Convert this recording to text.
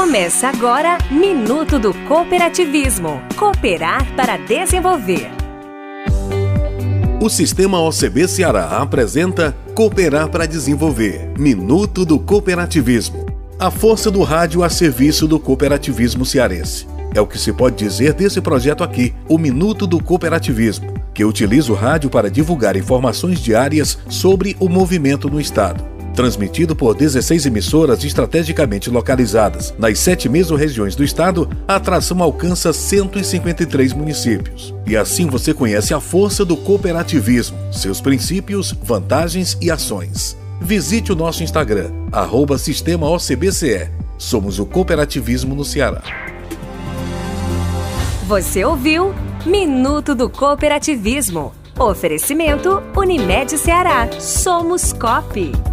Começa agora Minuto do Cooperativismo. Cooperar para desenvolver. O Sistema OCB Ceará apresenta Cooperar para Desenvolver Minuto do Cooperativismo. A força do rádio a serviço do cooperativismo cearense. É o que se pode dizer desse projeto aqui, o Minuto do Cooperativismo, que utiliza o rádio para divulgar informações diárias sobre o movimento no Estado Transmitido por 16 emissoras estrategicamente localizadas nas sete mesorregiões do estado, a atração alcança 153 municípios. E assim você conhece a força do cooperativismo, seus princípios, vantagens e ações. Visite o nosso Instagram, arroba Sistema OCBCE. Somos o cooperativismo no Ceará. Você ouviu Minuto do Cooperativismo. Oferecimento Unimed Ceará. Somos COP.